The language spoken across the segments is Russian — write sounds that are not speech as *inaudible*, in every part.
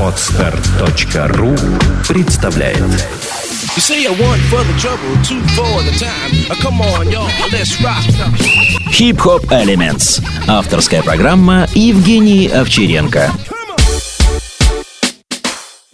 Отстар.ру представляет You say one for the trouble, two for the time. Uh, come on, y'all, let's rock. Хип-хоп Elements. Авторская программа Евгений Овчаренко.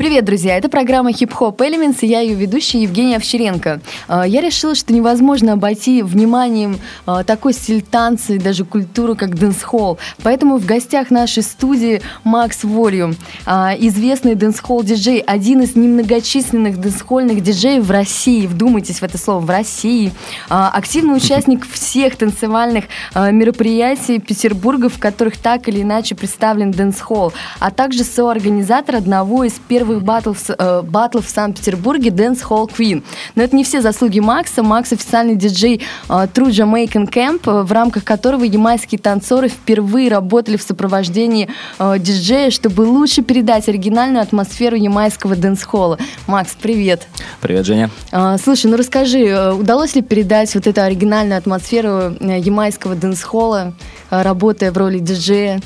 Привет, друзья! Это программа Hop Elements, и я ее ведущая Евгения Овчаренко. А, Я решила, что невозможно обойти вниманием а, такой стиль танца и даже культуру, как дэнс-холл. Поэтому в гостях нашей студии Макс Волюм, а, известный дэнс-холл диджей, один из немногочисленных дэнс-холльных диджеев в России. Вдумайтесь в это слово, в России. Активный участник всех танцевальных мероприятий Петербурга, в которых так или иначе представлен дэнс-холл, а также соорганизатор одного из первых батлов, э, батлов в Санкт-Петербурге Dance Hall Queen. Но это не все заслуги Макса. Макс официальный диджей э, True Jamaican Camp, э, в рамках которого ямайские танцоры впервые работали в сопровождении э, диджея, чтобы лучше передать оригинальную атмосферу ямайского дэнс-холла. Макс, привет. Привет, Женя. А, Слушай, ну расскажи, э, удалось ли передать вот эту оригинальную атмосферу э, ямайского дэнс-холла, э, работая в роли диджея?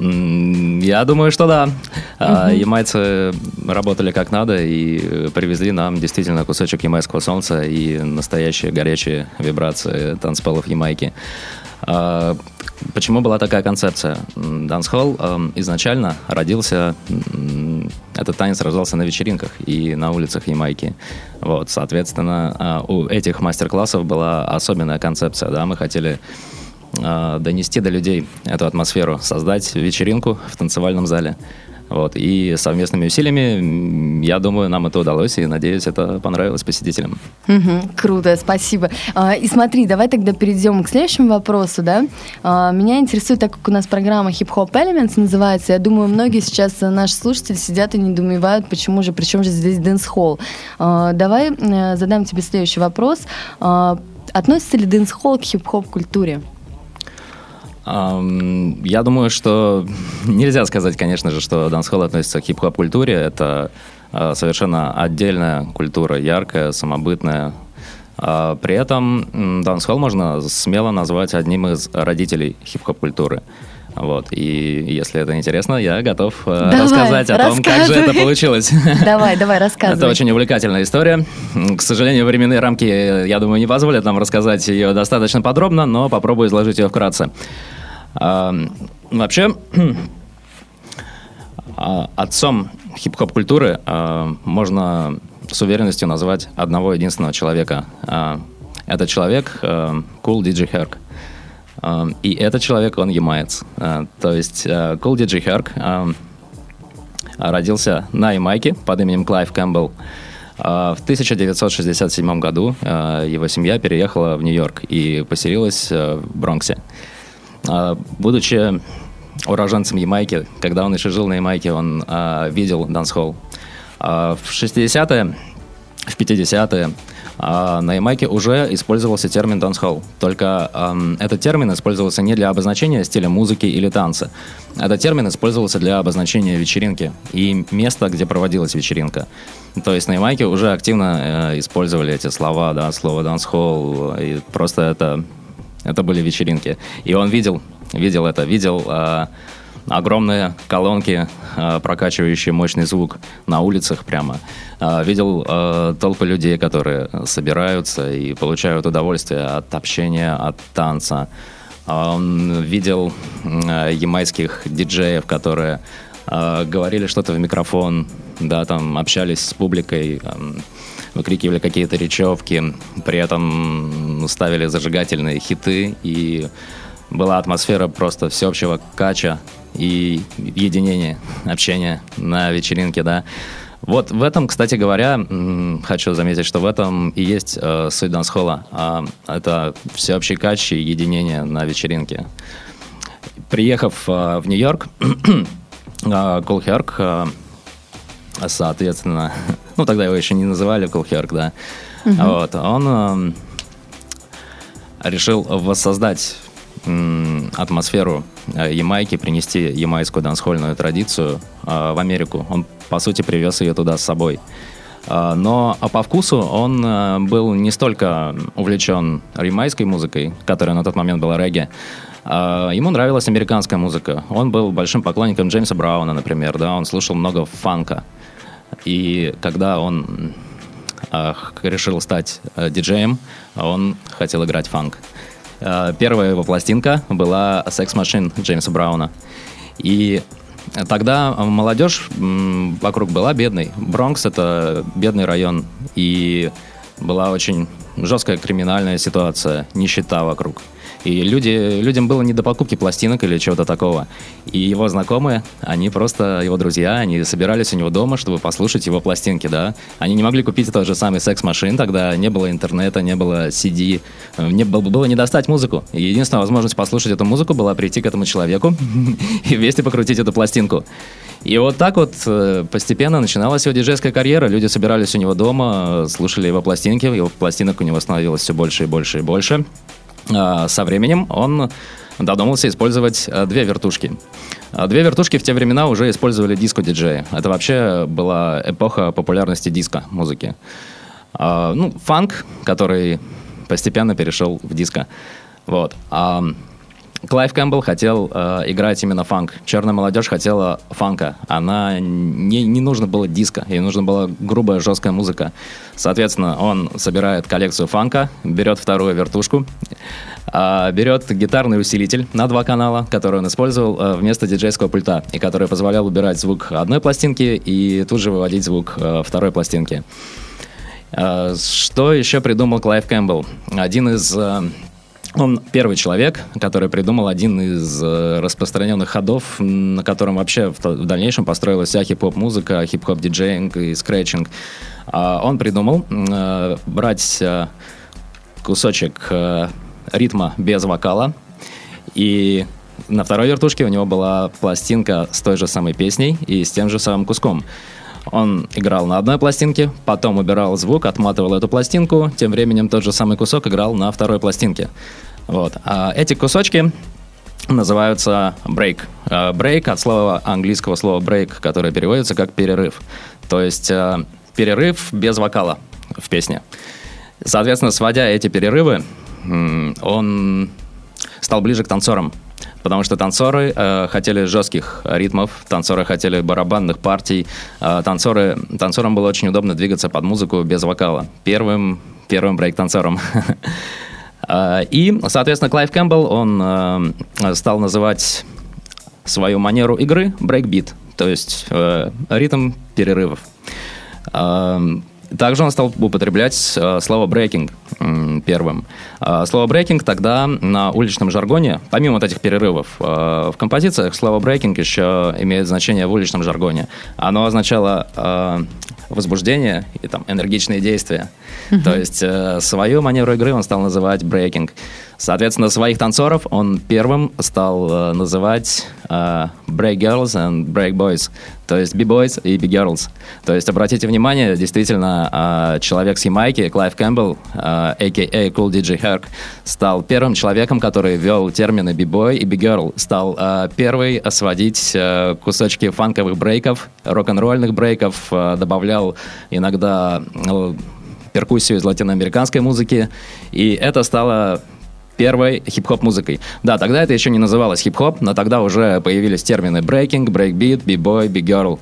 Я думаю, что да. А, Ямайцы работали как надо и э, привезли нам действительно кусочек ямайского солнца и настоящие горячие вибрации танцполов Ямайки. А, Почему была такая концепция? Дансхолл эм, изначально родился, этот танец рождался на вечеринках и на улицах Ямайки. Вот, соответственно, а, у этих мастер-классов была особенная концепция, да, мы хотели донести до людей эту атмосферу, создать вечеринку в танцевальном зале. Вот. И совместными усилиями, я думаю, нам это удалось, и надеюсь, это понравилось посетителям. Мгм, круто, спасибо. А, И смотри, давай тогда перейдем к следующему вопросу, да. А, Меня интересует, так как у нас программа Hip Hop Elements называется, я думаю, многие сейчас э, наши слушатели сидят и недоумевают, почему же, причем же здесь дэнс-холл. А, Давай э, задам тебе следующий вопрос. Относится ли дэнс-холл к хип-хоп культуре? Я думаю, что *laughs* нельзя сказать, конечно же, что дансхолл относится к хип-хоп культуре. Это а, совершенно отдельная культура, яркая, самобытная. А, При этом дансхолл можно смело назвать одним из родителей хип-хоп культуры. Вот. И если это интересно, я готов э, Давай, рассказать о том, как же это получилось. *laughs* Давай, давай, рассказывай. Это очень увлекательная история. К сожалению, временные рамки, я думаю, не позволят нам рассказать ее достаточно подробно, но попробую изложить ее вкратце. Вообще, *clears throat* а, отцом хип-хоп культуры а, можно с уверенностью назвать одного единственного человека. А, Этот человек Kool DJ Herc. И этот человек, он ямаец. То есть Kool DJ Herc родился на Ямайке под именем Клайв Кэмпбелл. В 1967 году его семья переехала в Нью-Йорк и поселилась в Бронксе. А, Будучи уроженцем Ямайки, когда он еще жил на Ямайке, он а, видел дансхолл. В 60-е, в 50-е а, на Ямайке уже использовался термин дансхолл. Только ам, этот термин использовался не для обозначения стиля музыки или танца. Этот термин использовался для обозначения вечеринки и места, где проводилась вечеринка. То есть на Ямайке уже активно э, использовали эти слова, да, слово дансхолл, и просто это, это были вечеринки. И он видел, видел это, видел а, огромные колонки, а, прокачивающие мощный звук на улицах прямо. А, Видел а, толпы людей, которые собираются и получают удовольствие от общения, от танца. Он видел а, ямайских диджеев, которые а, говорили что-то в микрофон, да, там общались с публикой, ам, выкрикивали какие-то речевки, при этом ставили зажигательные хиты, и была атмосфера просто всеобщего кача и единения, общения на вечеринке, да. Вот в этом, кстати говоря, хочу заметить, что в этом и есть э, суть дансхолла. А, это всеобщий кач и единение на вечеринке. Приехав э, в Нью-Йорк, *clears throat* э, Кулхерк, э, соответственно, *laughs* ну тогда его еще не называли Кулхерк, да, вот, он эм, решил воссоздать м, атмосферу э, Ямайки, принести ямайскую дансхольную традицию э, в Америку. Он, по сути, привез ее туда с собой. Э, Но по вкусу он э, был не столько увлечен ямайской музыкой, которая на тот момент была регги, А, ему нравилась американская музыка. Он был большим поклонником Джеймса Брауна, например, да, он слушал много фанка. И когда он а, решил стать а, диджеем, он хотел играть фанк. А, первая его пластинка была «Sex Machine» Джеймса Брауна. И Тогда молодежь вокруг была бедной. Бронкс — это бедный район, и была очень жесткая криминальная ситуация, нищета вокруг. И люди, людям было не до покупки пластинок или чего-то такого. И его знакомые, они просто, его друзья, они собирались у него дома, чтобы послушать его пластинки, да. Они не могли купить тот же самый секс-машин, тогда не было интернета, не было CD, не, было не достать музыку. И единственная возможность послушать эту музыку была прийти к этому человеку *laughs* и вместе покрутить эту пластинку. И вот так вот э, постепенно начиналась его диджейская карьера. Люди собирались у него дома, слушали его пластинки, его пластинок у него становилось все больше и больше и больше. А, со временем он додумался использовать э, две вертушки. А, две вертушки в те времена уже использовали диско-диджеи. Это вообще была эпоха популярности диско-музыки. А, ну, фанк, который постепенно перешел в диско. Вот. Клайв Кэмпбелл хотел э, играть именно фанк. Черная молодежь хотела фанка. Она не, не нужно было диско, ей нужна была грубая, жесткая музыка. Соответственно, он собирает коллекцию фанка, берет вторую вертушку, э, берет гитарный усилитель на два канала, который он использовал э, вместо диджейского пульта, и который позволял убирать звук одной пластинки и тут же выводить звук э, второй пластинки. Э, что еще придумал Клайв Кэмпбелл? Один из э, он первый человек, который придумал один из э, распространенных ходов, на котором вообще в, дальнейшем построилась вся хип-хоп-музыка, хип-хоп-диджеинг и скретчинг. А, он придумал э, брать э, кусочек ритма без вокала, и на второй вертушке у него была пластинка с той же самой песней и с тем же самым куском. Он играл на одной пластинке, потом убирал звук, отматывал эту пластинку, тем временем тот же самый кусок играл на второй пластинке. Вот. А эти кусочки называются break. А, break от слова английского слова break, которое переводится как перерыв. То есть а, перерыв без вокала в песне. Соответственно, сводя эти перерывы, он стал ближе к танцорам. Потому что танцоры э, хотели жестких ритмов, танцоры хотели барабанных партий, э, танцоры, танцорам было очень удобно двигаться под музыку без вокала. Первым, первым брейк-танцором. *laughs* Э, и, соответственно, Клайв Кэмпбелл, он э, стал называть свою манеру игры брейкбит, то есть э, ритм перерывов. Также он стал употреблять э, слово «брейкинг» первым. Э, слово «брейкинг» тогда на уличном жаргоне, помимо вот этих перерывов, э, в композициях слово «брейкинг» еще имеет значение в уличном жаргоне. Оно означало э, возбуждение и там энергичные действия. Mm-hmm. То есть э, свою манеру игры он стал называть «брейкинг». Соответственно, своих танцоров он первым стал э, называть э, break girls and break boys, то есть b-boys и b-girls. То есть, обратите внимание, действительно, э, человек с Ямайки, Клайв Кэмпбелл, э, a.k.a. Kool DJ Herc, стал первым человеком, который ввел термины b-boy и b-girl, стал э, первый сводить э, кусочки фанковых брейков, рок-н-ролльных брейков, э, добавлял иногда э, перкуссию из латиноамериканской музыки, и это стало первой хип-хоп музыкой. Да, тогда это еще не называлось хип-хоп, но тогда уже появились термины брейкинг, брейкбит, b-boy, b-girl.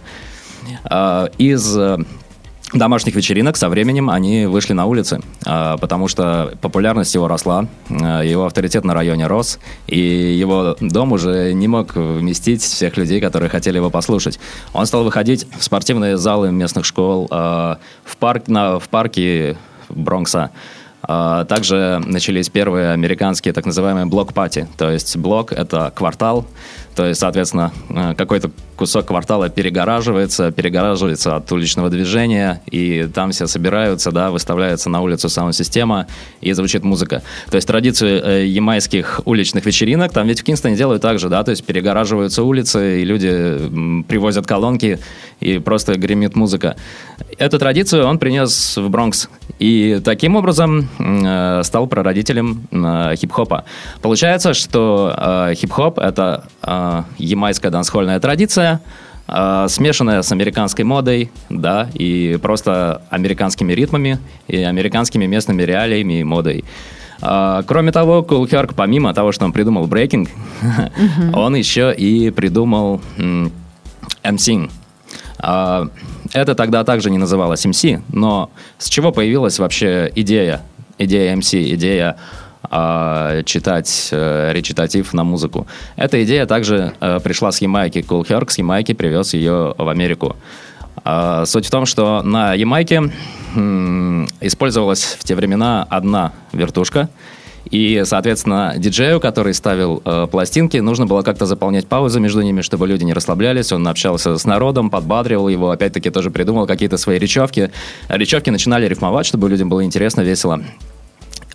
Из э, домашних вечеринок со временем они вышли на улицы, а, потому что популярность его росла, а, его авторитет на районе рос, и его дом уже не мог вместить всех людей, которые хотели его послушать. Он стал выходить в спортивные залы местных школ, а, в, парк, на, в парке Бронкса, также начались первые американские так называемые блок-пати. То есть блок — это квартал, то есть, соответственно, э, какой-то кусок квартала перегораживается, перегораживается от уличного движения, и там все собираются, да, выставляется на улицу саунд-система, и звучит музыка. То есть традиции э, ямайских уличных вечеринок, там ведь в Кингстоне делают так же, да, то есть перегораживаются улицы, и люди привозят колонки, и просто гремит музыка. Эту традицию он принес в Бронкс, и таким образом э, стал прародителем э, хип-хопа. Получается, что э, хип-хоп — это э, ямайская дансхольная традиция, э, смешанная с американской модой, да, и просто американскими ритмами и американскими местными реалиями и модой. А, кроме того, Cool Herc, помимо того, что он придумал брейкинг, он еще и придумал MCing. Это тогда также не называлось MC, но с чего появилась вообще идея, идея MC, идея а, читать э, речитатив на музыку? Эта идея также э, пришла с Ямайки. Herc с Ямайки привез ее в Америку. А, Суть в том, что на Ямайке использовалась в те времена одна вертушка, и, соответственно, диджею, который ставил э, пластинки, нужно было как-то заполнять паузы между ними, чтобы люди не расслаблялись. Он общался с народом, подбадривал его, опять-таки тоже придумал какие-то свои речевки. Речевки начинали рифмовать, чтобы людям было интересно, весело.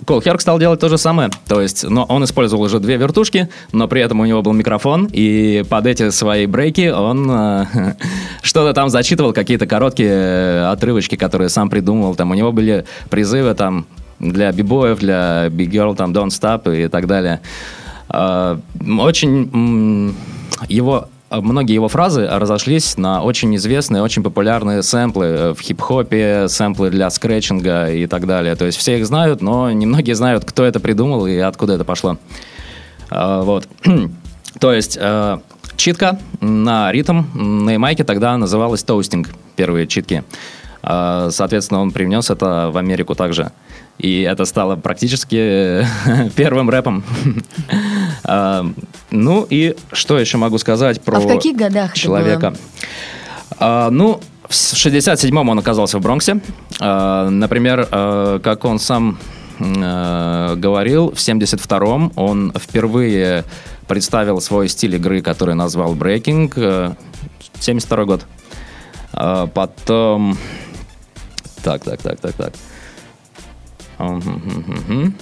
Кол Херк стал делать то же самое. То есть, но он использовал уже две вертушки, но при этом у него был микрофон, и под эти свои брейки он э, *laughs* что-то там зачитывал, какие-то короткие э, отрывочки, которые сам придумывал. Там у него были призывы там для бибоев, для Girl, там Don't Stop и так далее. А, Очень его многие его фразы разошлись на очень известные, очень популярные сэмплы э, в хип-хопе, сэмплы для скретчинга и так далее. То есть все их знают, но немногие знают, кто это придумал и откуда это пошло. А, Вот. *clears throat* То есть э, читка на ритм на Ямайке тогда называлась тоустинг, первые читки. А, Соответственно, он привнес это в Америку также. И это стало практически *laughs* первым рэпом. *laughs* А, Ну и что еще могу сказать про А в каких годах человека? А, Ну, в 67-м он оказался в Бронксе. А, Например, э, как он сам э, говорил, в 72-м он впервые представил свой стиль игры, который назвал брейкинг. Э, 72 год. А, Потом... Так, так, так, так, так. Мгм-гм-гм-гм.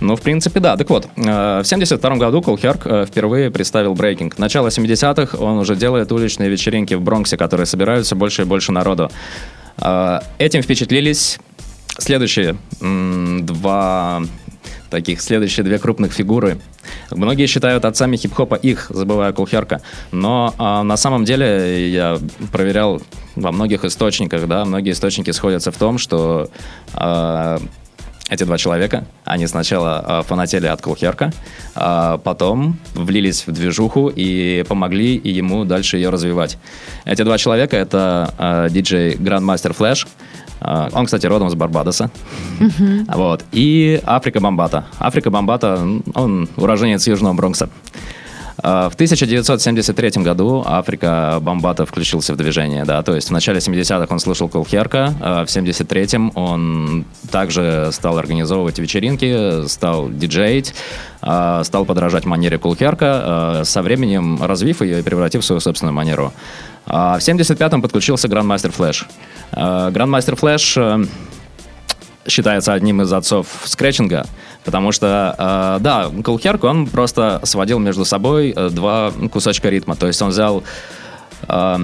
Ну, в принципе, да. Так вот, э, в 72 году Кол Херк э, впервые представил брейкинг. Начало 70-х он уже делает уличные вечеринки в Бронксе, которые собирают все больше и больше народу. Э, Этим впечатлились следующие два таких, следующие две крупных фигуры. Многие считают отцами хип-хопа их, забывая Кулхерка. Но а, на самом деле я проверял во многих источниках, да, многие источники сходятся в том, что эти два человека, они сначала а, фанатели от Кулхерка, а потом влились в движуху и помогли и ему дальше ее развивать. Эти два человека — это а, диджей Grandmaster Flash, а, он, кстати, родом с Барбадоса. Вот. И Африка Бомбата. Африка Бомбата, он уроженец Южного Бронкса. А, В 1973 году Африка Бомбата включился в движение, да, то есть в начале 70-х он слушал Кулхерка, а в 73-м он также стал организовывать вечеринки, стал диджеить, а, стал подражать манере Кулхерка, со временем развив ее и превратив в свою собственную манеру. В 75-м подключился. А, Grandmaster Flash э, считается одним из отцов скретчинга, потому что, э, да, Кулхерк, он просто сводил между собой э, два кусочка ритма. То есть он взял... э,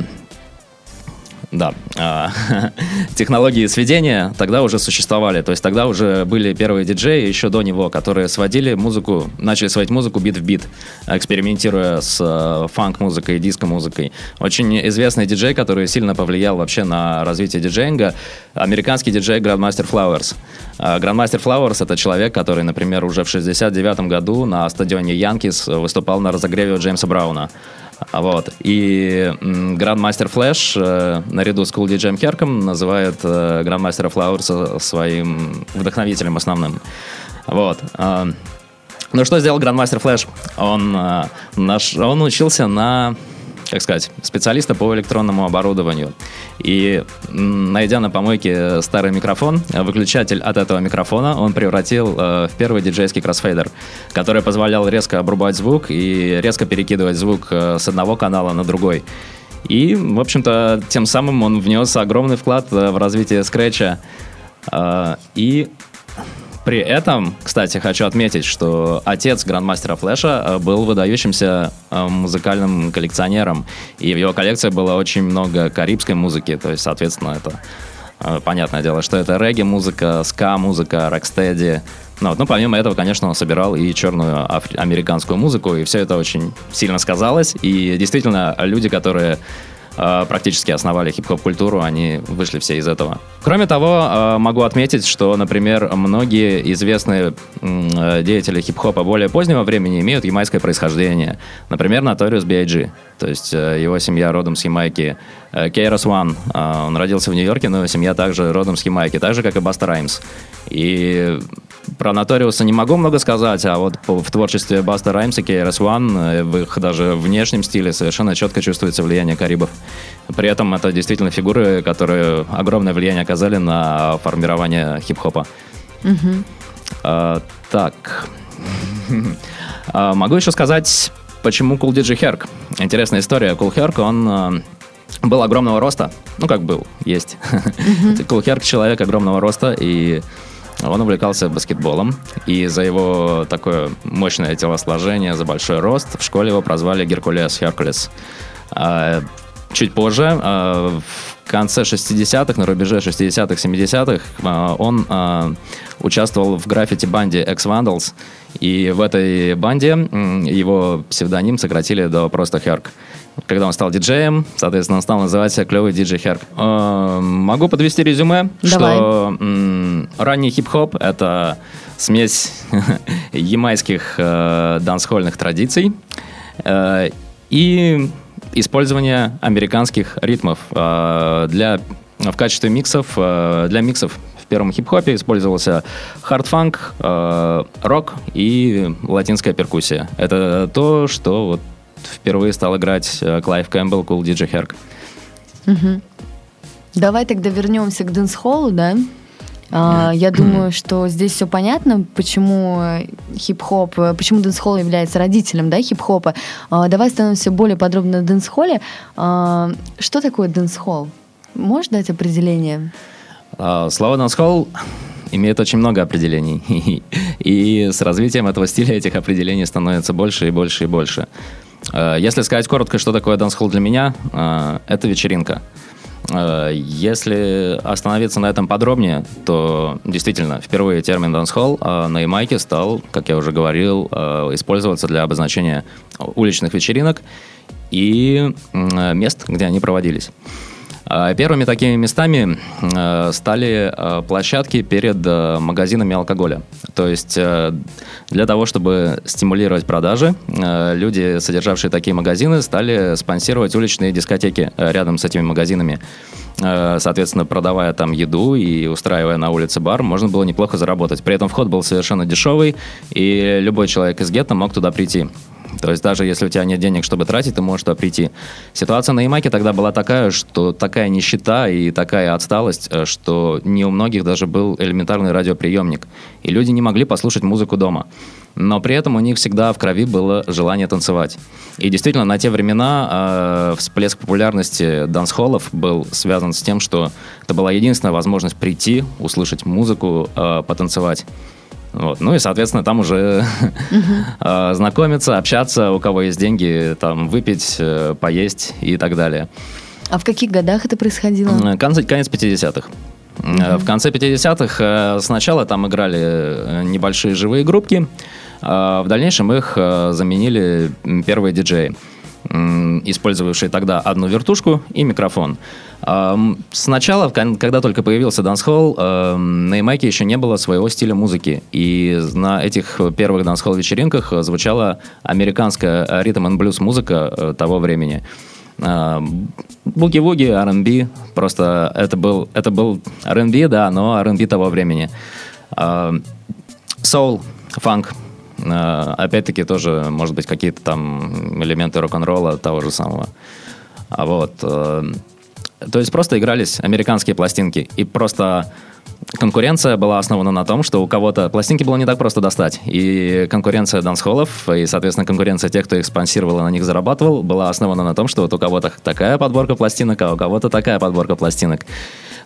да, э, *laughs* технологии сведения тогда уже существовали. То есть тогда уже были первые диджеи еще до него, которые сводили музыку, начали сводить музыку бит в бит, экспериментируя с э, фанк-музыкой, диско-музыкой. Очень известный диджей, который сильно повлиял вообще на развитие диджеинга, американский диджей Grandmaster Flowers. Э, Grandmaster Flowers — это человек, который, например, уже в 69 году на стадионе Янкис выступал на разогреве у Джеймса Брауна. А Вот. И Grandmaster Flash э, наряду с Cool DJ Керком называет э, Grandmaster Flowers своим вдохновителем основным. Вот. А, Ну, что сделал Grandmaster Flash? Он, э, наш, он учился на как сказать, специалиста по электронному оборудованию. И найдя на помойке старый микрофон, выключатель от этого микрофона он превратил э, в первый диджейский кроссфейдер, который позволял резко обрубать звук и резко перекидывать звук э, с одного канала на другой. И, в общем-то, тем самым он внес огромный вклад э, в развитие скретча. Э, И при этом, кстати, хочу отметить, что отец грандмастера Флэша был выдающимся э, музыкальным коллекционером, и в его коллекции было очень много карибской музыки, то есть, соответственно, это э, понятное дело, что это регги-музыка, ска-музыка, рокстеди. Ну, вот, ну, помимо этого, конечно, он собирал и черную афри- американскую музыку, и все это очень сильно сказалось, и действительно, люди, которые практически основали хип-хоп-культуру, они вышли все из этого. Кроме того, э, могу отметить, что, например, многие известные э, деятели хип-хопа более позднего времени имеют ямайское происхождение. Например, Notorious B.I.G. То есть э, его семья родом с Ямайки. Кейрос Ван, он родился в Нью-Йорке, но семья также родом с Ямайки, так же, как и Баста Раймс. И про Notorious не могу много сказать, а вот в творчестве Баста Раймса, KRS One, в их даже внешнем стиле совершенно четко чувствуется влияние Карибов. При этом это действительно фигуры, которые огромное влияние оказали на формирование хип-хопа. Мгм. А, так. А, могу еще сказать, почему Cool DJ Herc. Интересная история. Cool Herc, он а, был огромного роста. Ну, как был, есть. Cool *laughs* Herc человек огромного роста, и он увлекался баскетболом. И за его такое мощное телосложение, за большой рост в школе его прозвали Геркулес Херкулес. А, Чуть позже, а, в конце 60-х, на рубеже 60-х, 70-х, а, он участвовал в граффити-банде X-Vandals, и в этой банде его псевдоним сократили до просто Херк. Когда он стал диджеем, соответственно, он стал называть себя клевый диджей Херк. Э, Могу подвести резюме, Давай. что ранний хип-хоп — это смесь *laughs* ямайских э, дансхольных традиций э, и использование американских ритмов э, для в качестве миксов э, для миксов в первом хип-хопе использовался хард-фанк, э, рок и латинская перкуссия. Это то, что вот впервые стал играть э, Клайв Кэмпбелл, Kool DJ Herc. Давай тогда вернемся к дэнс-холлу, да? А, я думаю, что здесь все понятно, почему э, хип-хоп, э, почему дэнс-холл является родителем да, хип-хопа. А, давай остановимся более подробно на дэнс-холле. А, что такое дэнс-холл? Можешь дать определение? А, Слово «дансхолл» имеет очень много определений. *laughs* И с развитием этого стиля этих определений становится больше и больше и больше. Э, Если сказать коротко, что такое дансхолл для меня, э, это вечеринка. Э, Если остановиться на этом подробнее, то действительно, впервые термин дансхолл на Ямайке стал, как я уже говорил, использоваться для обозначения уличных вечеринок и мест, где они проводились. А Первыми такими местами э, стали э, площадки перед э, магазинами алкоголя. То есть для того, чтобы стимулировать продажи, люди, содержавшие такие магазины, стали спонсировать уличные дискотеки рядом с этими магазинами. Соответственно, продавая там еду и устраивая на улице бар, можно было неплохо заработать. При этом вход был совершенно дешевый, и любой человек из гетто мог туда прийти. То есть даже если у тебя нет денег, чтобы тратить, ты можешь туда прийти. Ситуация на Ямайке тогда была такая, что такая нищета и такая отсталость, э, что не у многих даже был элементарный радиоприемник. И люди не могли послушать музыку дома. Но при этом у них всегда в крови было желание танцевать. И действительно, на те времена э, всплеск популярности дансхоллов был связан с тем, что это была единственная возможность прийти, услышать музыку, э, потанцевать. Вот. Ну и, соответственно, там уже э, *laughs* знакомиться, общаться, у кого есть деньги, там выпить, э, поесть и так далее. А в каких годах это происходило? Конец, конец 50-х. Э, В конце 50-х э, сначала там играли небольшие живые группки, а в дальнейшем их заменили первые диджеи, использовавшие тогда одну вертушку и микрофон. Сначала, когда только появился дансхолл, на Ямайке еще не было своего стиля музыки. И на этих первых дансхолл-вечеринках звучала американская ритм and блюз музыка э, того времени. А, Буги-вуги, R&B, просто это был, это был R&B, да, но R&B того времени. Соул, фанк, опять-таки тоже, может быть, какие-то там элементы рок-н-ролла того же самого. А вот, э, то есть просто игрались американские пластинки, и просто конкуренция была основана на том, что у кого-то пластинки было не так просто достать, и конкуренция дансхоллов, и, соответственно, конкуренция тех, кто их спонсировал и на них зарабатывал, была основана на том, что вот у кого-то такая подборка пластинок, а у кого-то такая подборка пластинок.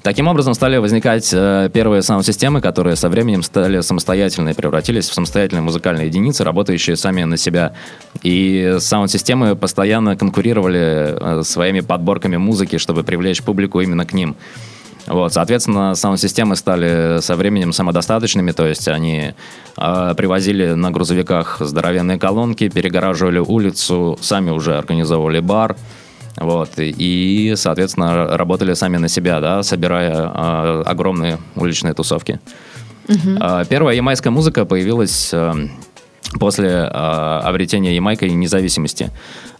Таким образом стали возникать э, первые саунд-системы, которые со временем стали самостоятельные, превратились в самостоятельные музыкальные единицы, работающие сами на себя. И саунд-системы постоянно конкурировали э, своими подборками музыки, чтобы привлечь публику именно к ним. Вот, соответственно, саунд-системы стали со временем самодостаточными, то есть они э, привозили на грузовиках здоровенные колонки, перегораживали улицу, сами уже организовывали бар, Вот, и, соответственно, работали сами на себя, да, собирая э, огромные уличные тусовки. Э, первая ямайская музыка появилась э, после э, обретения Ямайкой независимости.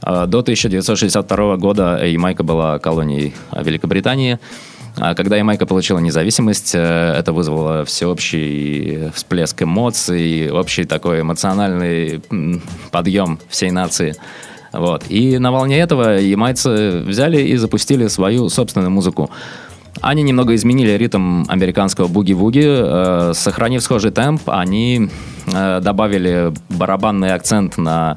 Э, до 1962 года Ямайка была колонией Великобритании. А Когда Ямайка получила независимость, э, это вызвало всеобщий всплеск эмоций, общий такой эмоциональный подъем всей нации. Вот. И на волне этого ямайцы взяли и запустили свою собственную музыку. Они немного изменили ритм американского буги-вуги, э, сохранив схожий темп, они э, добавили барабанный акцент на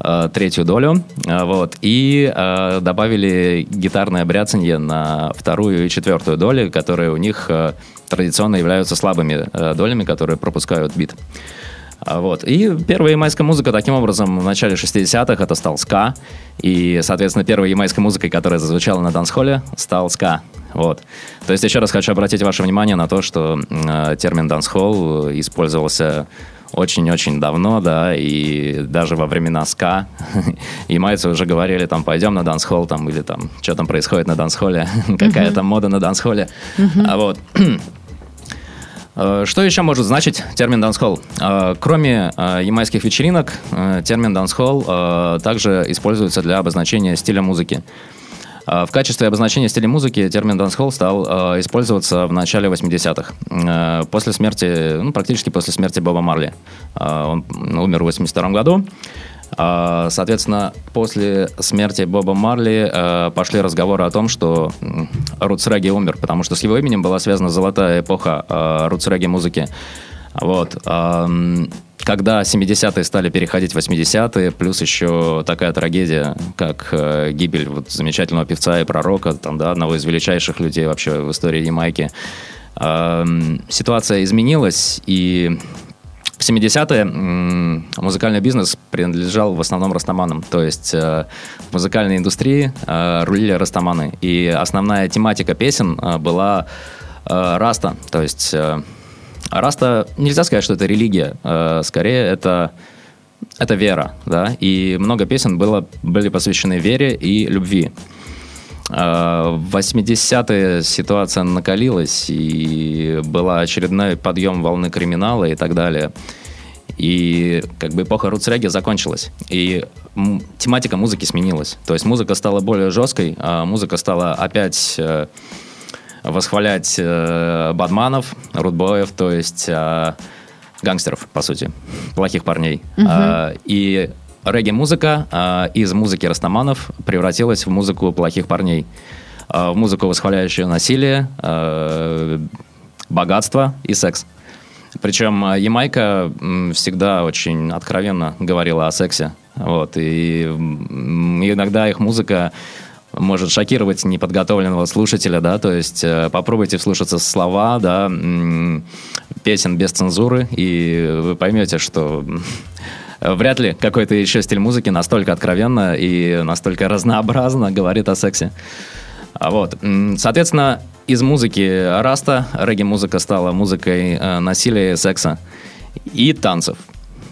э, третью долю, э, вот, и э, добавили гитарное бряцанье на вторую и четвертую доли, которые у них э, традиционно являются слабыми э, долями, которые пропускают бит. А, Вот. И первая ямайская музыка таким образом в начале 60-х это стал ска. И, соответственно, первой ямайской музыкой, которая зазвучала на дансхолле, стал ска. Вот. То есть еще раз хочу обратить ваше внимание на то, что э, термин дансхолл использовался очень-очень давно, да, и даже во времена ска *laughs* ямайцы уже говорили, там, пойдем на дансхолл, там, или там, что там происходит на дансхолле, *laughs* какая там мода на дансхолле. А вот *clears throat* Что еще может значить термин «дансхолл»? Э, Кроме э, ямайских вечеринок, э, термин «дансхолл» э, также используется для обозначения стиля музыки. Э, В качестве обозначения стиля музыки термин «дансхолл» стал э, использоваться в начале 80-х. Э, После смерти, ну, практически после смерти Боба Марли. Э, Он умер в 82 году. А, Соответственно, после смерти Боба Марли э, пошли разговоры о том, что Рутс Регги умер, потому что с его именем была связана золотая эпоха э, Рутс Регги музыки. Вот. Когда 70-е стали переходить в 80-е, плюс еще такая трагедия, как э, гибель вот замечательного певца и пророка, там, да, одного из величайших людей вообще в истории Ямайки, ситуация изменилась, и в 70-е м, музыкальный бизнес принадлежал в основном растаманам. То есть э, в музыкальной индустрии э, рулили растаманы. И основная тематика песен э, была раста. То есть раста, нельзя сказать, что это религия. Скорее, это, это вера. Да? И много песен было, были посвящены вере и любви. Э, В 80-е ситуация накалилась, и был очередной подъем волны криминала и так далее. И как бы эпоха рутсреги закончилась. И тематика музыки сменилась. То есть музыка стала более жесткой, а музыка стала опять э, восхвалять э, бадманов, рудбоев, то есть э, гангстеров, по сути, плохих парней. А, и регги-музыка а, из музыки растаманов превратилась в музыку плохих парней. А, в музыку, восхваляющую насилие, а, богатство и секс. Причем Ямайка всегда очень откровенно говорила о сексе. Вот, и иногда их музыка может шокировать неподготовленного слушателя, да, то есть э, попробуйте вслушаться слова, да, песен без цензуры, и вы поймете, что вряд ли какой-то еще стиль музыки настолько откровенно и настолько разнообразно говорит о сексе. А Вот. Соответственно, из музыки раста регги-музыка стала музыкой э, насилия, секса и танцев,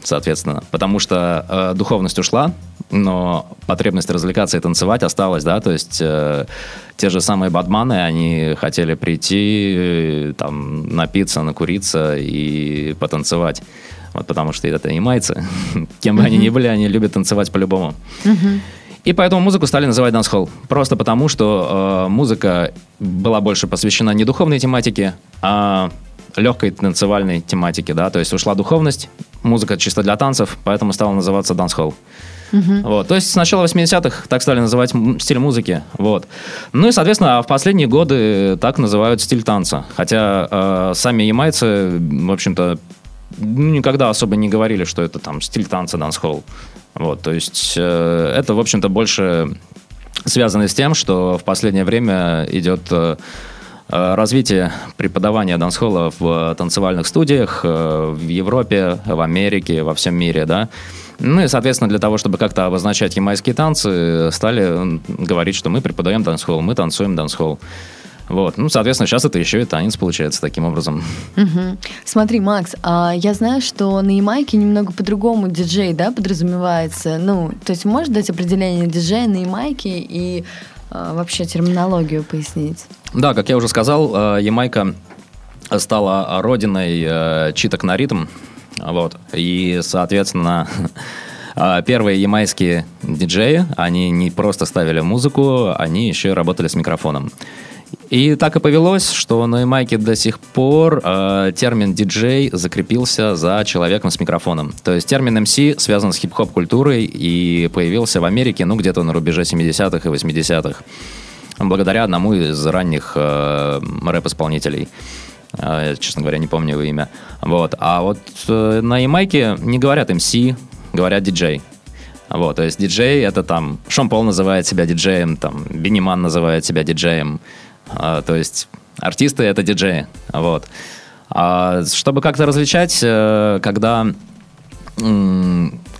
соответственно. Потому что э, духовность ушла, но потребность развлекаться и танцевать осталась, да, то есть э, те же самые бадманы, они хотели прийти, э, там, напиться, накуриться и потанцевать. Вот потому что это ямайцы. *laughs* Кем бы они ни были, они любят танцевать по-любому. И поэтому музыку стали называть дансхолл. Просто потому, что э, музыка была больше посвящена не духовной тематике, а легкой танцевальной тематике, да, то есть ушла духовность, музыка чисто для танцев, поэтому стала называться дансхолл. Вот. То есть с начала 80-х так стали называть стиль музыки. Вот. Ну и, соответственно, в последние годы так называют стиль танца. Хотя э, сами ямайцы, в общем-то, ну, никогда особо не говорили, что это там стиль танца, дансхолл. Вот, то есть э, это, в общем-то, больше связано с тем, что в последнее время идет э, э, развитие преподавания дансхолла в танцевальных студиях э, в Европе, в Америке, во всем мире, да. Ну и, соответственно, для того, чтобы как-то обозначать ямайские танцы, стали м, говорить, что мы преподаем дансхолл, мы танцуем дансхолл. Вот. Ну, соответственно, сейчас это еще и танец получается таким образом. Угу. Смотри, Макс, а я знаю, что на Ямайке немного по-другому диджей, да, подразумевается. Ну, то есть можешь дать определение диджея на Ямайке и а, вообще терминологию пояснить? Да, как я уже сказал, э, Ямайка стала родиной э, читок на ритм. Вот. И, соответственно, э, *laughs* первые ямайские диджеи, они не просто ставили музыку, они еще и работали с микрофоном. И так и повелось, что на Ямайке до сих пор э, термин диджей закрепился за человеком с микрофоном. То есть термин MC связан с хип-хоп культурой и появился в Америке, ну, где-то на рубеже 70-х и 80-х. Благодаря одному из ранних э, рэп-исполнителей. Э, честно говоря, не помню его имя. Вот. А вот э, на Ямайке не говорят MC, говорят диджей. Вот, то есть диджей это там, Шон Пол называет себя диджеем, там, Биниман называет себя диджеем, а, то есть артисты это диджеи. Вот. А чтобы как-то различать, э, когда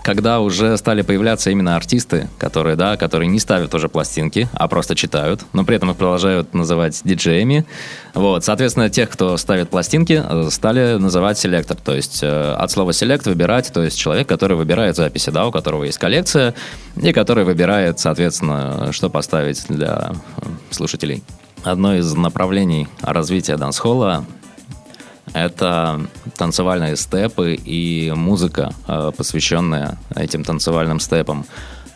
когда уже стали появляться именно артисты, которые, да, которые не ставят уже пластинки, а просто читают, но при этом их продолжают называть диджеями. Вот, соответственно, тех, кто ставит пластинки, э, стали называть селектор, то есть э, от слова селект выбирать, то есть человек, который выбирает записи, да, у которого есть коллекция, и который выбирает, соответственно, что поставить для слушателей. Одно из направлений развития дансхолла это танцевальные степы и музыка, э, посвященная этим танцевальным степам.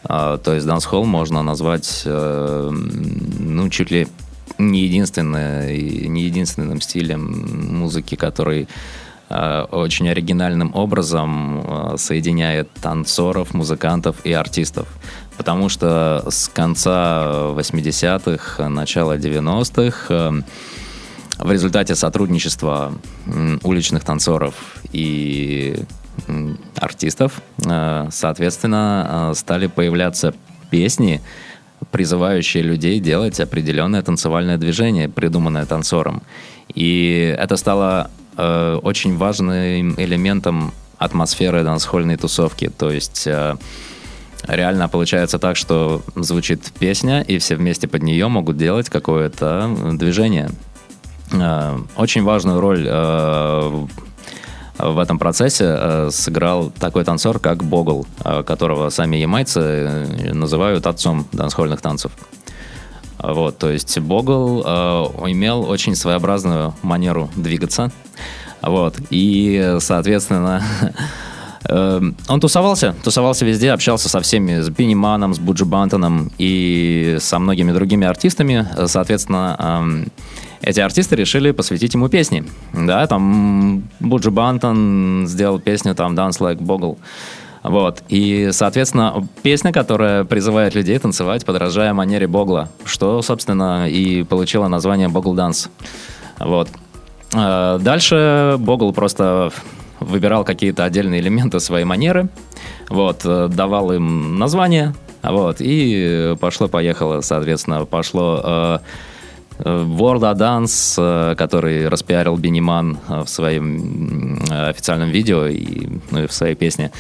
Э, то есть дансхолл можно назвать, э, ну, чуть ли не, единственное, не единственным стилем музыки, который очень оригинальным образом соединяет танцоров, музыкантов и артистов. Потому что с конца 80-х, начала 90-х в результате сотрудничества уличных танцоров и артистов, э, соответственно, э, стали появляться песни, призывающие людей делать определенное танцевальное движение, придуманное танцором. И это стало э, очень важным элементом атмосферы дансхольной тусовки. То есть э, реально получается так, что звучит песня, и все вместе под нее могут делать какое-то движение. Э, очень важную роль э, в этом процессе э, сыграл такой танцор, как Богл, которого сами ямайцы называют отцом дансхольных танцев. Вот, то есть Богл э, имел очень своеобразную манеру двигаться. Вот, и, соответственно, *laughs* э, он тусовался, тусовался везде, общался со всеми, с Бинни Маном, с Буджи Бантоном и со многими другими артистами. Соответственно, э, эти артисты решили посвятить ему песни. Да, там Буджи Бантон сделал песню там «Dance Like Bogle». Вот. И, соответственно, песня, которая призывает людей танцевать, подражая манере Богла, что, собственно, и получило название Богл Данс. Вот. Э, дальше Богл просто выбирал какие-то отдельные элементы своей манеры, вот, э, давал им название, вот, и пошло-поехало, соответственно, пошло э, World of Dance, э, который распиарил Биниман э, в своем официальном видео и, ну, и в своей песне.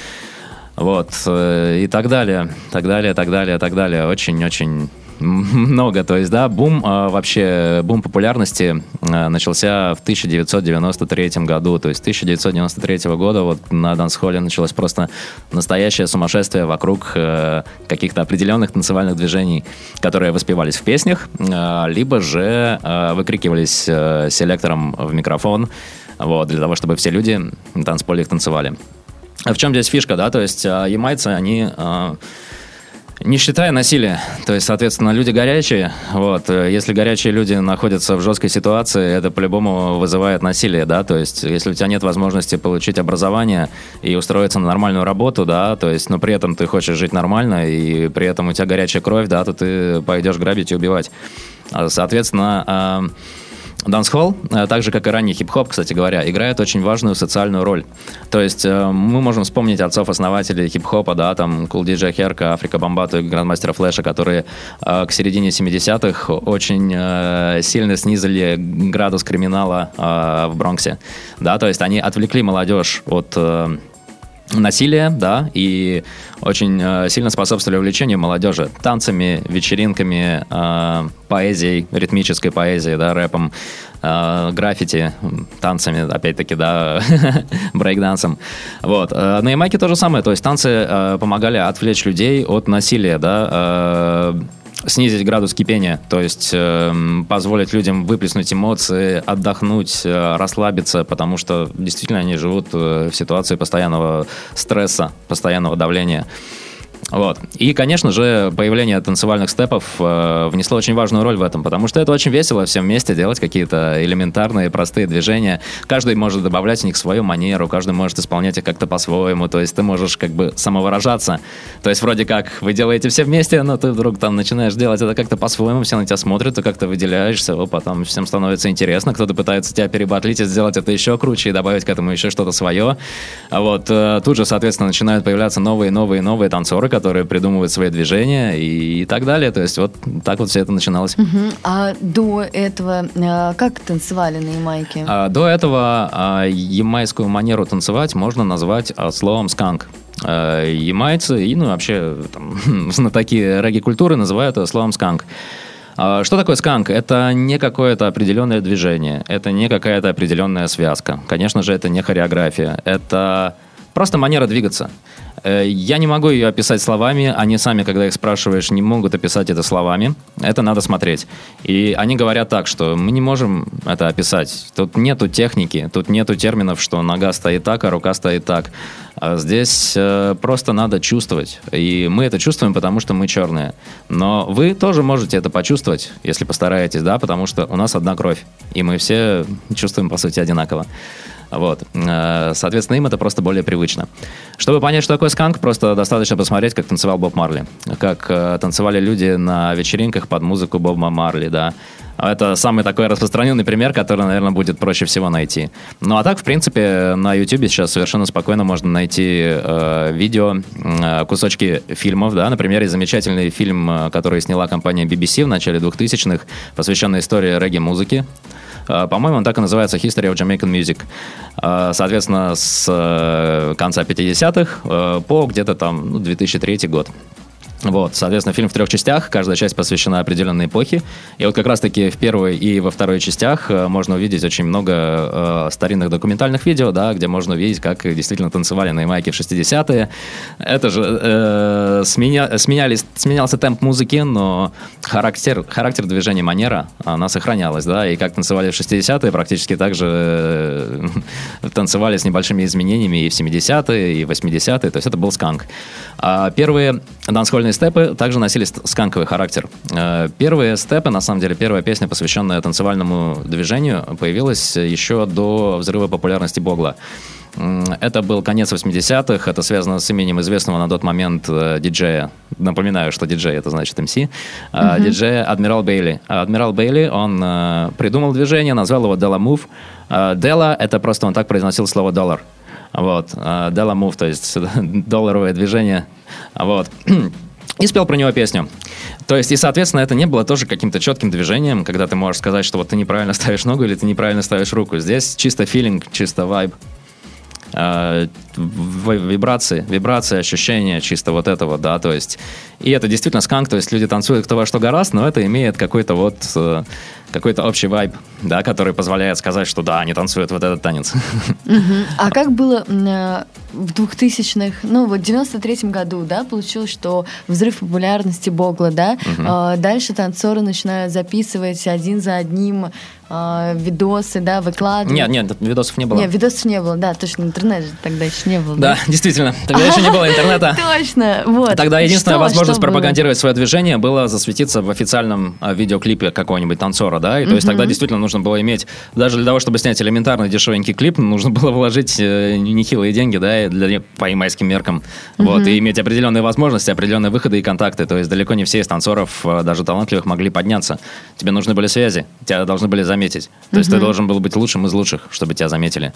Вот, э, и так далее, так далее, так далее, так далее. Очень-очень много. То есть, да, бум а, вообще, бум популярности а, начался в 1993 году. То есть 1993 года вот на дансхолле началось просто настоящее сумасшествие вокруг э, каких-то определенных танцевальных движений, которые воспевались в песнях, э, либо же выкрикивались э, селектором в микрофон, вот, для того, чтобы все люди на танцполе их танцевали. В чем здесь фишка, да? То есть э, ямайцы, они... Э, не считая насилия. То есть, соответственно, люди горячие. Вот. Если горячие люди находятся в жесткой ситуации, это по-любому вызывает насилие, да. То есть, если у тебя нет возможности получить образование и устроиться на нормальную работу, да, то есть, но при этом ты хочешь жить нормально, и при этом у тебя горячая кровь, да, то ты пойдешь грабить и убивать. Соответственно, Дансхолл, э, так же как и ранний хип-хоп, кстати говоря, играет очень важную социальную роль. То есть э, мы можем вспомнить отцов-основателей хип-хопа, да, там Кул Диджей Херка, Африка Бомбату и Грандмастера Флэша, которые э, к середине 70-х очень сильно снизили градус криминала в Бронксе. Да, то есть они отвлекли молодежь от насилие, да, и очень э, сильно способствовали увлечению молодежи танцами, вечеринками, э, поэзией, ритмической поэзией, да, рэпом, э, граффити, танцами, опять-таки, да, *laughs* брейкдансом. Вот. Э, на Ямайке то же самое, то есть танцы э, помогали отвлечь людей от насилия, да, э, снизить градус кипения, то есть э, позволить людям выплеснуть эмоции, отдохнуть, э, расслабиться, потому что действительно они живут э, в ситуации постоянного стресса, постоянного давления. Вот. И, конечно же, появление танцевальных степов э, внесло очень важную роль в этом, потому что это очень весело всем вместе делать какие-то элементарные, простые движения. Каждый может добавлять в них свою манеру, каждый может исполнять их как-то по-своему, то есть ты можешь как бы самовыражаться. То есть вроде как вы делаете все вместе, но ты вдруг там начинаешь делать это как-то по-своему, все на тебя смотрят, ты как-то выделяешься, опа, там всем становится интересно, кто-то пытается тебя перебатлить и сделать это еще круче и добавить к этому еще что-то свое. А вот э, тут же, соответственно, начинают появляться новые, новые, новые танцоры, которые придумывают свои движения и, и так далее. То есть вот так вот все это начиналось. Мгм. А до этого э, как танцевали на Ямайке? А, до этого а, ямайскую манеру танцевать можно назвать а, словом сканк. А, Ямайцы и ну, вообще там, *laughs* знатоки регги-культуры называют это словом сканк. А, Что такое сканк? Это не какое-то определенное движение, это не какая-то определенная связка. Конечно же, это не хореография, это просто манера двигаться. Э, Я не могу ее описать словами, они сами, когда их спрашиваешь, не могут описать это словами. Это надо смотреть. И они говорят так, что мы не можем это описать. Тут нету техники, тут нету терминов, что нога стоит так, а рука стоит так. А Здесь э, просто надо чувствовать. И мы это чувствуем, потому что мы черные. Но вы тоже можете это почувствовать, если постараетесь, да, потому что у нас одна кровь. И мы все чувствуем, по сути, одинаково. Вот. Э, Соответственно, им это просто более привычно. Чтобы понять, что такое сканк, просто достаточно посмотреть, как танцевал Боб Марли. Как э, танцевали люди на вечеринках под музыку Боба Марли, да. Это самый такой распространенный пример, который, наверное, будет проще всего найти. Ну, а так, в принципе, на YouTube сейчас совершенно спокойно можно найти э, видео, э, кусочки фильмов, да, например, есть замечательный фильм, э, который сняла компания BBC в начале 2000-х, посвященный истории регги-музыки. Э, По-моему, он так и называется History of Jamaican Music. Э, Соответственно, с э, конца 50-х э, по где-то там ну, 2003 год. Вот, соответственно, фильм в трех частях, каждая часть посвящена определенной эпохе. И вот как раз-таки в первой и во второй частях э, можно увидеть очень много э, старинных документальных видео, да, где можно увидеть, как действительно танцевали на Ямайке в 60-е. Это же э, сменя- сменялись, сменялся темп музыки, но характер, характер движения манера, она сохранялась, да, и как танцевали в 60-е, практически так же э, *laughs* танцевали с небольшими изменениями и в 70-е, и в 80-е, то есть это был сканк. А первые дансхольные степы также носили сканковый характер. Э, Первые степы, на самом деле, первая песня, посвященная танцевальному движению, появилась еще до взрыва популярности Богла. Это был конец 80-х, это связано с именем известного на тот момент э, диджея. Напоминаю, что диджей это значит МС. э, Диджея Адмирал Бейли. А Адмирал Бейли, он э, придумал движение, назвал его Della Move. Della это просто он так произносил слово доллар. Вот. Della Move, то есть *laughs* долларовое движение. Вот. *clears throat* И спел про него песню. То есть, и, соответственно, это не было тоже каким-то четким движением, когда ты можешь сказать, что вот ты неправильно *laughs* ставишь ногу или ты неправильно ставишь руку. Здесь чисто филинг, чисто вайб. В- вибрации, вибрации, ощущения чисто вот этого, да, то есть, и это действительно сканк, то есть люди танцуют кто во что гораст, но это имеет какой-то вот, э, какой-то общий вайб, да, который позволяет сказать, что да, они танцуют вот этот танец. А как было э, в 2000-х, ну вот в 93-м году, да, получилось, что взрыв популярности Богла, да, А, дальше танцоры начинают записывать один за одним а, видосы, да, выкладывать. Нет, нет, видосов не было. Нет, видосов не было, да, точно, интернет же тогда еще не было. Да, действительно, тогда еще не было интернета. *laughs* Точно, вот. Тогда единственная возможность пропагандировать свое движение было засветиться в официальном а, видеоклипе какого-нибудь танцора, да, и то есть тогда действительно нужно было иметь, даже для того, чтобы снять элементарный дешевенький клип, нужно было вложить э, нехилые деньги, да, для, по ямайским меркам, вот, и иметь определенные возможности, определенные выходы и контакты, то есть далеко не все из танцоров, э, даже талантливых, могли подняться. Тебе нужны были связи, тебя должны были заметить, то есть ты должен был быть лучшим из лучших, чтобы тебя заметили.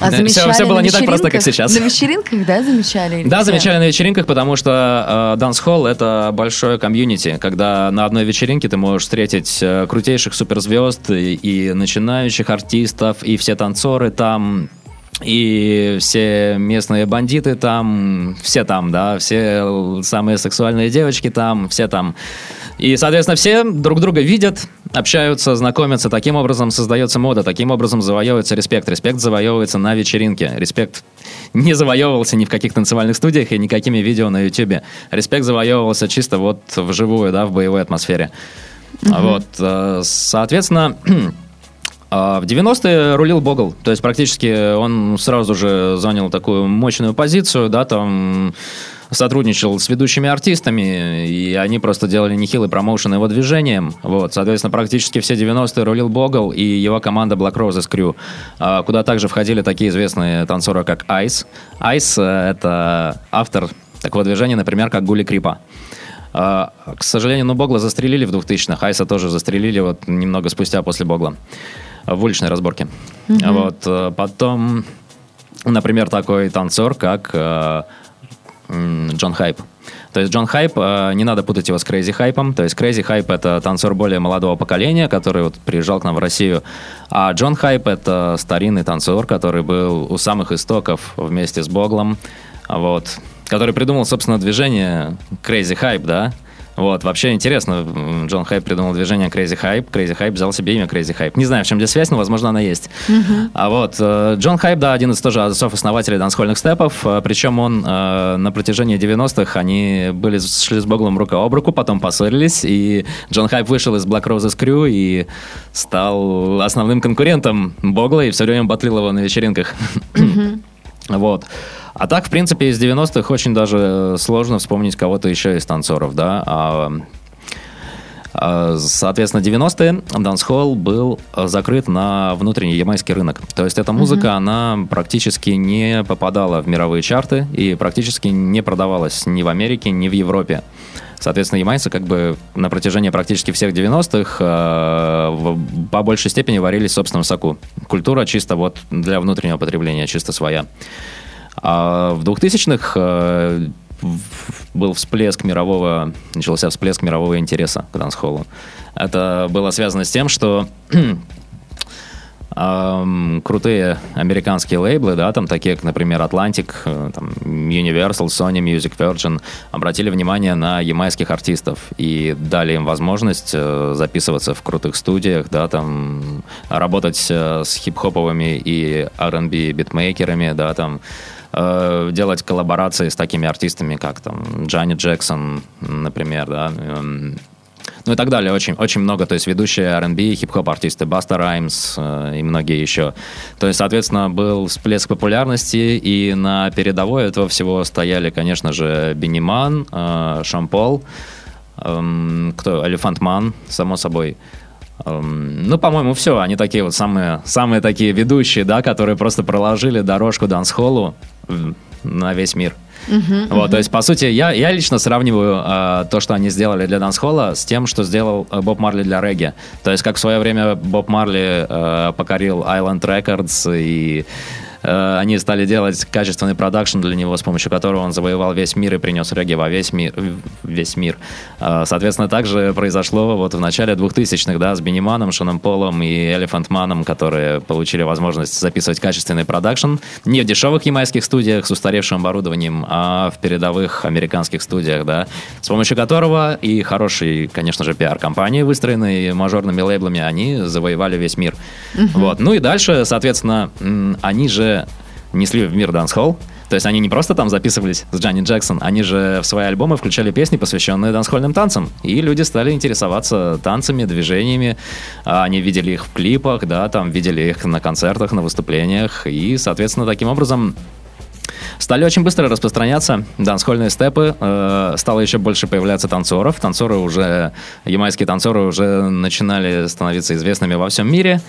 А *laughs* Все- все было не так просто, как сейчас. На вечеринках, да, замечали? Да, замечали на вечеринках, потому что э, Hall это большое комьюнити, когда на одной вечеринке ты можешь встретить э, крутейших суперзвезд и, и начинающих артистов, и все танцоры там. и все местные бандиты там, все там, да, все самые сексуальные девочки там, все там. И, соответственно, все друг друга видят, общаются, знакомятся. Таким образом создается мода, таким образом завоевывается респект. Респект завоевывается на вечеринке. Респект не завоевывался ни в каких танцевальных студиях и никакими видео на YouTube. Респект завоевывался чисто вот вживую, да, в боевой атмосфере. Угу. Вот, э, соответственно, *clears throat* а в 90-е рулил Богл, то есть практически он сразу же занял такую мощную позицию, да, там сотрудничал с ведущими артистами, и они просто делали нехилый промоушен его движением. Вот, соответственно, практически все 90-е рулил Богл и его команда Black Roses Crew, а, куда также входили такие известные танцоры, как Ice. Ice — это автор такого движения, например, как Гули Крипа. А, к сожалению, ну, Богла застрелили в 2000-х, Айса тоже застрелили вот немного спустя после Богла в уличной разборке. Mm-hmm. Вот, э, потом, например, такой танцор, как э, Джон Хайп. То есть Джон Хайп, э, не надо путать его с Крейзи Хайпом. То есть Крейзи Хайп — это танцор более молодого поколения, который вот приезжал к нам в Россию. А Джон Хайп — это старинный танцор, который был у самых истоков вместе с Боглом. Вот. Который придумал, собственно, движение Crazy Hype, да? Вот, вообще интересно, Джон Хайп придумал движение Crazy Hype, Crazy Hype взял себе имя Crazy Hype. Не знаю, в чем здесь связь, но, возможно, она есть. Uh-huh. А вот, э, Джон Хайп, да, один из тоже отцов-основателей дансхольных степов, э, причем он э, на протяжении 90-х, они были, шли с Боглом рука об руку, потом поссорились, и Джон Хайп вышел из Black Roses Crew и стал основным конкурентом Богла, и все время батлил его на вечеринках. Uh-huh. Вот. А так, в принципе, из 90-х очень даже сложно вспомнить кого-то еще из танцоров, да. А, а, соответственно, 90-е дансхолл был закрыт на внутренний ямайский рынок. То есть эта музыка, mm-hmm. она практически не попадала в мировые чарты и практически не продавалась ни в Америке, ни в Европе. Соответственно, ямайцы как бы на протяжении практически всех 90-х э, по большей степени варились в собственном соку. Культура чисто вот для внутреннего потребления, чисто своя. А в 2000-х э, был всплеск мирового, начался всплеск мирового интереса к дансхоллу. Это было связано с тем, что эм, крутые американские лейблы, да, там такие, как, например, Atlantic, э, там, Universal, Sony Music, Virgin, обратили внимание на ямайских артистов и дали им возможность э, записываться в крутых студиях, да, там, работать э, с хип-хоповыми и R&B битмейкерами, да, там, э, делать коллаборации с такими артистами, как там Джанни Джексон, например, да, ну и так далее. Очень, очень много, то есть ведущие R&B, хип-хоп артисты, Баста Раймс э, и многие еще. То есть, соответственно, был всплеск популярности, и на передовой этого всего стояли, конечно же, Бенниман, э, Шампол, э, кто, Элефантман, само собой. Эм, ну, по-моему, все. Они такие вот самые, самые такие ведущие, да, которые просто проложили дорожку дансхоллу на весь мир. Uh-huh, вот, uh-huh. то есть, по сути, я, я лично сравниваю э, то, что они сделали для дансхолла, с тем, что сделал э, Боб Марли для регги. То есть, как в свое время Боб Марли э, покорил Island Records и они стали делать качественный продакшн для него, с помощью которого он завоевал весь мир и принес регги во весь мир. Весь мир. Э, соответственно, также произошло вот в начале 2000-х, да, с Бини Мэном, Шоном Полом и Элефант Маном, которые получили возможность записывать качественный продакшн не в дешевых ямайских студиях с устаревшим оборудованием, а в передовых американских студиях, да, с помощью которого и хорошей, конечно же, пиар-компании, выстроенной мажорными лейблами, они завоевали весь мир. Uh-huh. Вот. Ну и дальше, соответственно, они же несли в мир дансхолл. То есть они не просто там записывались с Джанни Джексон, они же в свои альбомы включали песни, посвященные дансхольным танцам. И люди стали интересоваться танцами, движениями. А они видели их в клипах, да, там видели их на концертах, на выступлениях. И, соответственно, таким образом Стали очень быстро распространяться дансхольные степы, э, стало еще больше появляться танцоров. Танцоры уже, ямайские танцоры уже начинали становиться известными во всем мире.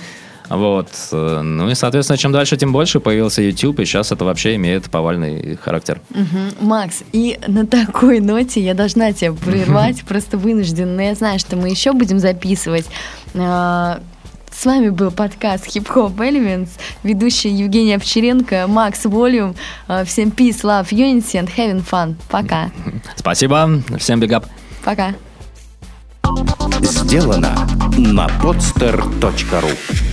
Вот. Ну и, соответственно, чем дальше, тем больше появился YouTube, и сейчас это вообще имеет повальный характер. Угу. Макс, и на такой ноте я должна тебя прервать, просто вынужден, но я знаю, что мы еще будем записывать. А, с вами был подкаст Hip Hop Elements, ведущий Евгений Овчаренко, Макс Волюм. А, всем peace, love, unity and having fun. Пока. *laughs* Спасибо. Всем big up. Пока. Сделано на podster.ru